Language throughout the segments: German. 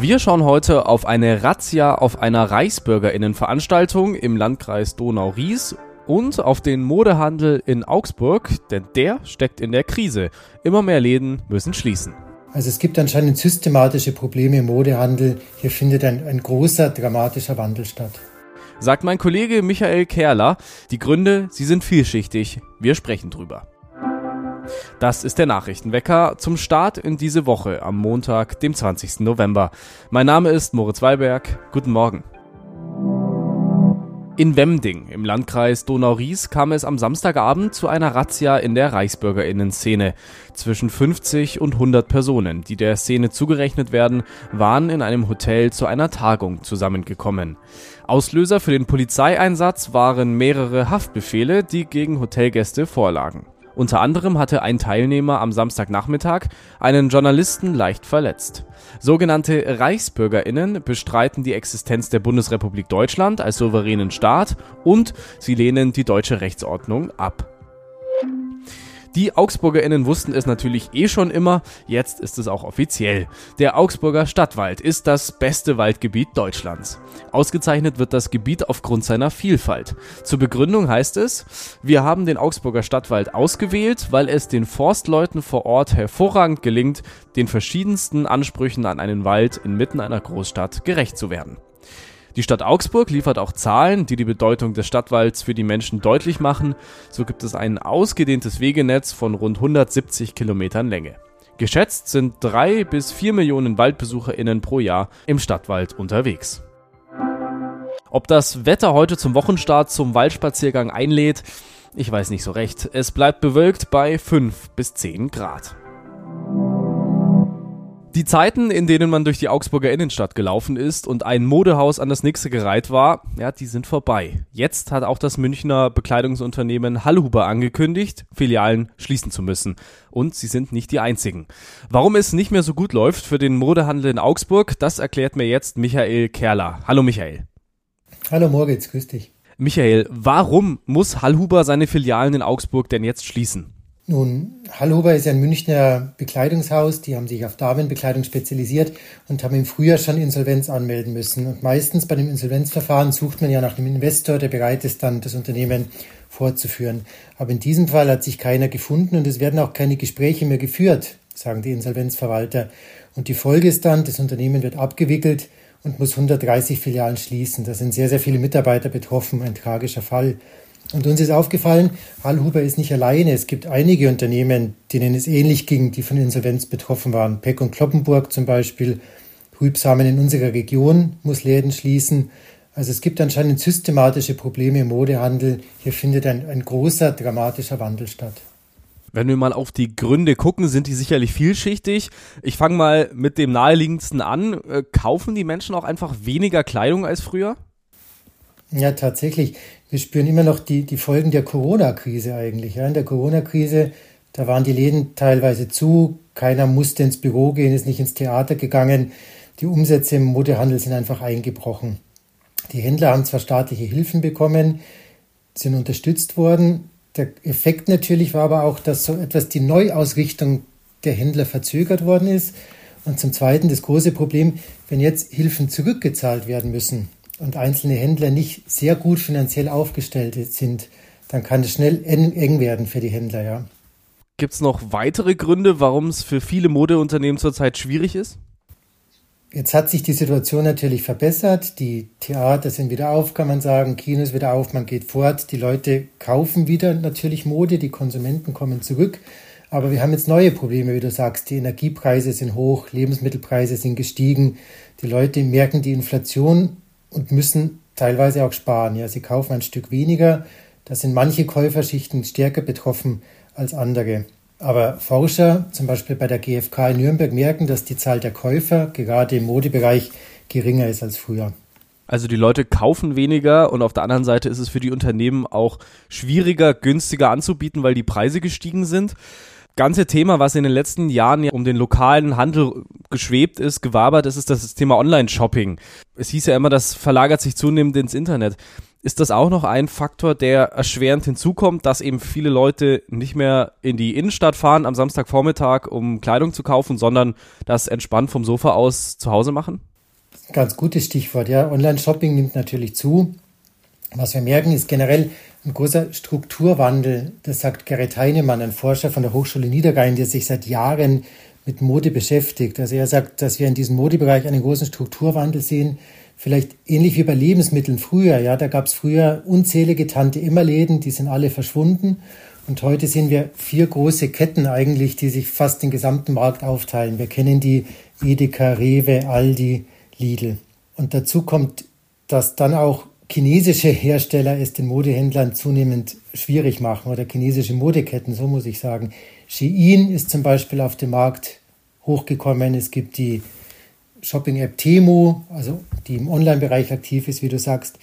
Wir schauen heute auf eine Razzia auf einer Reichsbürgerinnenveranstaltung im Landkreis Donau-Ries und auf den Modehandel in Augsburg, denn der steckt in der Krise. Immer mehr Läden müssen schließen. Also es gibt anscheinend systematische Probleme im Modehandel. Hier findet ein, ein großer, dramatischer Wandel statt. Sagt mein Kollege Michael Kerler. Die Gründe, sie sind vielschichtig. Wir sprechen drüber. Das ist der Nachrichtenwecker zum Start in diese Woche am Montag, dem 20. November. Mein Name ist Moritz Weiberg. Guten Morgen. In Wemding im Landkreis Donau-Ries kam es am Samstagabend zu einer Razzia in der Reichsbürgerinnen-Szene. Zwischen 50 und 100 Personen, die der Szene zugerechnet werden, waren in einem Hotel zu einer Tagung zusammengekommen. Auslöser für den Polizeieinsatz waren mehrere Haftbefehle, die gegen Hotelgäste vorlagen. Unter anderem hatte ein Teilnehmer am Samstagnachmittag einen Journalisten leicht verletzt. Sogenannte Reichsbürgerinnen bestreiten die Existenz der Bundesrepublik Deutschland als souveränen Staat und sie lehnen die deutsche Rechtsordnung ab. Die AugsburgerInnen wussten es natürlich eh schon immer, jetzt ist es auch offiziell. Der Augsburger Stadtwald ist das beste Waldgebiet Deutschlands. Ausgezeichnet wird das Gebiet aufgrund seiner Vielfalt. Zur Begründung heißt es, wir haben den Augsburger Stadtwald ausgewählt, weil es den Forstleuten vor Ort hervorragend gelingt, den verschiedensten Ansprüchen an einen Wald inmitten einer Großstadt gerecht zu werden. Die Stadt Augsburg liefert auch Zahlen, die die Bedeutung des Stadtwalds für die Menschen deutlich machen. So gibt es ein ausgedehntes Wegenetz von rund 170 Kilometern Länge. Geschätzt sind drei bis vier Millionen WaldbesucherInnen pro Jahr im Stadtwald unterwegs. Ob das Wetter heute zum Wochenstart zum Waldspaziergang einlädt, ich weiß nicht so recht. Es bleibt bewölkt bei 5 bis 10 Grad. Die Zeiten, in denen man durch die Augsburger Innenstadt gelaufen ist und ein Modehaus an das nächste gereiht war, ja, die sind vorbei. Jetzt hat auch das Münchner Bekleidungsunternehmen Hallhuber angekündigt, Filialen schließen zu müssen. Und sie sind nicht die einzigen. Warum es nicht mehr so gut läuft für den Modehandel in Augsburg, das erklärt mir jetzt Michael Kerler. Hallo Michael. Hallo Moritz, grüß dich. Michael, warum muss Hallhuber seine Filialen in Augsburg denn jetzt schließen? Nun, Hallhuber ist ja ein Münchner Bekleidungshaus, die haben sich auf Damenbekleidung spezialisiert und haben im Frühjahr schon Insolvenz anmelden müssen. Und meistens bei dem Insolvenzverfahren sucht man ja nach einem Investor, der bereit ist, dann das Unternehmen fortzuführen. Aber in diesem Fall hat sich keiner gefunden und es werden auch keine Gespräche mehr geführt, sagen die Insolvenzverwalter. Und die Folge ist dann, das Unternehmen wird abgewickelt und muss 130 Filialen schließen. Da sind sehr, sehr viele Mitarbeiter betroffen, ein tragischer Fall. Und uns ist aufgefallen, Hallhuber ist nicht alleine. Es gibt einige Unternehmen, denen es ähnlich ging, die von Insolvenz betroffen waren. Peck und Kloppenburg zum Beispiel. Rübsamen in unserer Region muss Läden schließen. Also es gibt anscheinend systematische Probleme im Modehandel. Hier findet ein, ein großer, dramatischer Wandel statt. Wenn wir mal auf die Gründe gucken, sind die sicherlich vielschichtig. Ich fange mal mit dem naheliegendsten an. Äh, kaufen die Menschen auch einfach weniger Kleidung als früher? Ja, tatsächlich. Wir spüren immer noch die, die Folgen der Corona-Krise eigentlich. Ja, in der Corona-Krise, da waren die Läden teilweise zu, keiner musste ins Büro gehen, ist nicht ins Theater gegangen. Die Umsätze im Modehandel sind einfach eingebrochen. Die Händler haben zwar staatliche Hilfen bekommen, sind unterstützt worden. Der Effekt natürlich war aber auch, dass so etwas die Neuausrichtung der Händler verzögert worden ist. Und zum Zweiten das große Problem, wenn jetzt Hilfen zurückgezahlt werden müssen, und einzelne Händler nicht sehr gut finanziell aufgestellt sind, dann kann es schnell eng werden für die Händler, ja. Gibt es noch weitere Gründe, warum es für viele Modeunternehmen zurzeit schwierig ist? Jetzt hat sich die Situation natürlich verbessert. Die Theater sind wieder auf, kann man sagen. Kinos wieder auf, man geht fort. Die Leute kaufen wieder natürlich Mode, die Konsumenten kommen zurück. Aber wir haben jetzt neue Probleme, wie du sagst. Die Energiepreise sind hoch, Lebensmittelpreise sind gestiegen. Die Leute merken die Inflation und müssen teilweise auch sparen. Ja, sie kaufen ein Stück weniger. Da sind manche Käuferschichten stärker betroffen als andere. Aber Forscher, zum Beispiel bei der GfK in Nürnberg, merken, dass die Zahl der Käufer gerade im Modebereich geringer ist als früher. Also die Leute kaufen weniger und auf der anderen Seite ist es für die Unternehmen auch schwieriger, günstiger anzubieten, weil die Preise gestiegen sind ganze Thema, was in den letzten Jahren ja um den lokalen Handel geschwebt ist, gewabert ist, ist das Thema Online-Shopping. Es hieß ja immer, das verlagert sich zunehmend ins Internet. Ist das auch noch ein Faktor, der erschwerend hinzukommt, dass eben viele Leute nicht mehr in die Innenstadt fahren am Samstagvormittag, um Kleidung zu kaufen, sondern das entspannt vom Sofa aus zu Hause machen? ganz gutes Stichwort. Ja, Online-Shopping nimmt natürlich zu. Was wir merken, ist generell ein großer Strukturwandel. Das sagt Gerrit Heinemann, ein Forscher von der Hochschule Niederrhein, der sich seit Jahren mit Mode beschäftigt. Also er sagt, dass wir in diesem Modebereich einen großen Strukturwandel sehen. Vielleicht ähnlich wie bei Lebensmitteln früher. Ja, da gab es früher unzählige Tante-Immer-Läden, die sind alle verschwunden. Und heute sehen wir vier große Ketten eigentlich, die sich fast den gesamten Markt aufteilen. Wir kennen die Edeka, Rewe, Aldi, Lidl. Und dazu kommt, dass dann auch chinesische Hersteller es den Modehändlern zunehmend schwierig machen oder chinesische Modeketten, so muss ich sagen. Shein ist zum Beispiel auf dem Markt hochgekommen. Es gibt die Shopping-App Temu, also die im Online-Bereich aktiv ist, wie du sagst.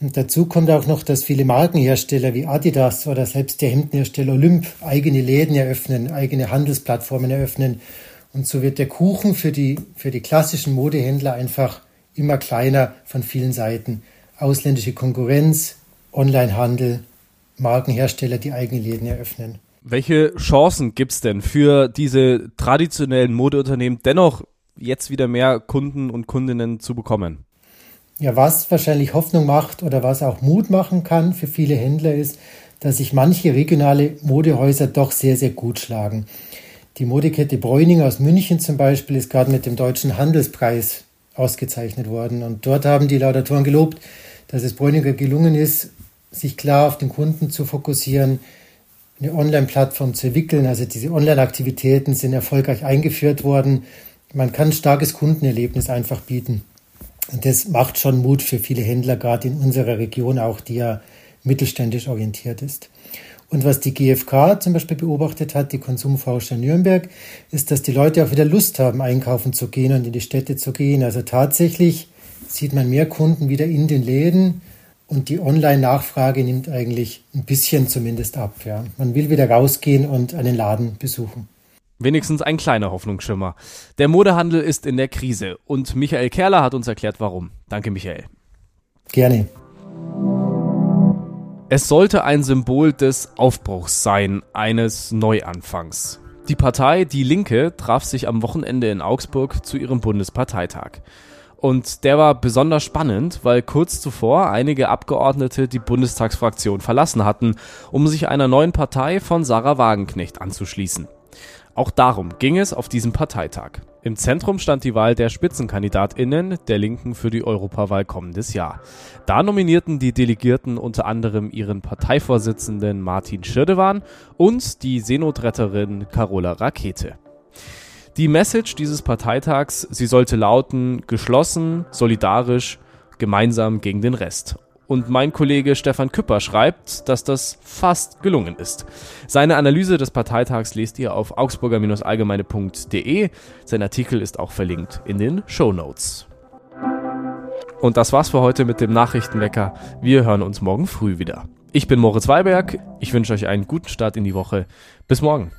Und dazu kommt auch noch, dass viele Markenhersteller wie Adidas oder selbst der Hemdenhersteller Olymp eigene Läden eröffnen, eigene Handelsplattformen eröffnen. Und so wird der Kuchen für die, für die klassischen Modehändler einfach immer kleiner von vielen Seiten. Ausländische Konkurrenz, Onlinehandel, Markenhersteller, die eigene Läden eröffnen. Welche Chancen gibt es denn für diese traditionellen Modeunternehmen dennoch jetzt wieder mehr Kunden und Kundinnen zu bekommen? Ja, was wahrscheinlich Hoffnung macht oder was auch Mut machen kann für viele Händler ist, dass sich manche regionale Modehäuser doch sehr, sehr gut schlagen. Die Modekette Bräuning aus München zum Beispiel ist gerade mit dem Deutschen Handelspreis ausgezeichnet worden. Und dort haben die Laudatoren gelobt, dass es Bräuninger gelungen ist, sich klar auf den Kunden zu fokussieren, eine Online-Plattform zu entwickeln. Also diese Online-Aktivitäten sind erfolgreich eingeführt worden. Man kann ein starkes Kundenerlebnis einfach bieten. Und das macht schon Mut für viele Händler, gerade in unserer Region auch, die ja mittelständisch orientiert ist. Und was die GfK zum Beispiel beobachtet hat, die Konsumforscher Nürnberg, ist, dass die Leute auch wieder Lust haben, einkaufen zu gehen und in die Städte zu gehen. Also tatsächlich sieht man mehr Kunden wieder in den Läden und die Online-Nachfrage nimmt eigentlich ein bisschen zumindest ab. Ja. Man will wieder rausgehen und einen Laden besuchen. Wenigstens ein kleiner Hoffnungsschimmer. Der Modehandel ist in der Krise und Michael Kerler hat uns erklärt, warum. Danke, Michael. Gerne. Es sollte ein Symbol des Aufbruchs sein, eines Neuanfangs. Die Partei Die Linke traf sich am Wochenende in Augsburg zu ihrem Bundesparteitag. Und der war besonders spannend, weil kurz zuvor einige Abgeordnete die Bundestagsfraktion verlassen hatten, um sich einer neuen Partei von Sarah Wagenknecht anzuschließen. Auch darum ging es auf diesem Parteitag. Im Zentrum stand die Wahl der Spitzenkandidatinnen der Linken für die Europawahl kommendes Jahr. Da nominierten die Delegierten unter anderem ihren Parteivorsitzenden Martin Schirdewan und die Seenotretterin Carola Rakete. Die Message dieses Parteitags, sie sollte lauten, geschlossen, solidarisch, gemeinsam gegen den Rest. Und mein Kollege Stefan Küpper schreibt, dass das fast gelungen ist. Seine Analyse des Parteitags lest ihr auf augsburger-allgemeine.de. Sein Artikel ist auch verlinkt in den Show Notes. Und das war's für heute mit dem Nachrichtenwecker. Wir hören uns morgen früh wieder. Ich bin Moritz Weiberg. Ich wünsche euch einen guten Start in die Woche. Bis morgen.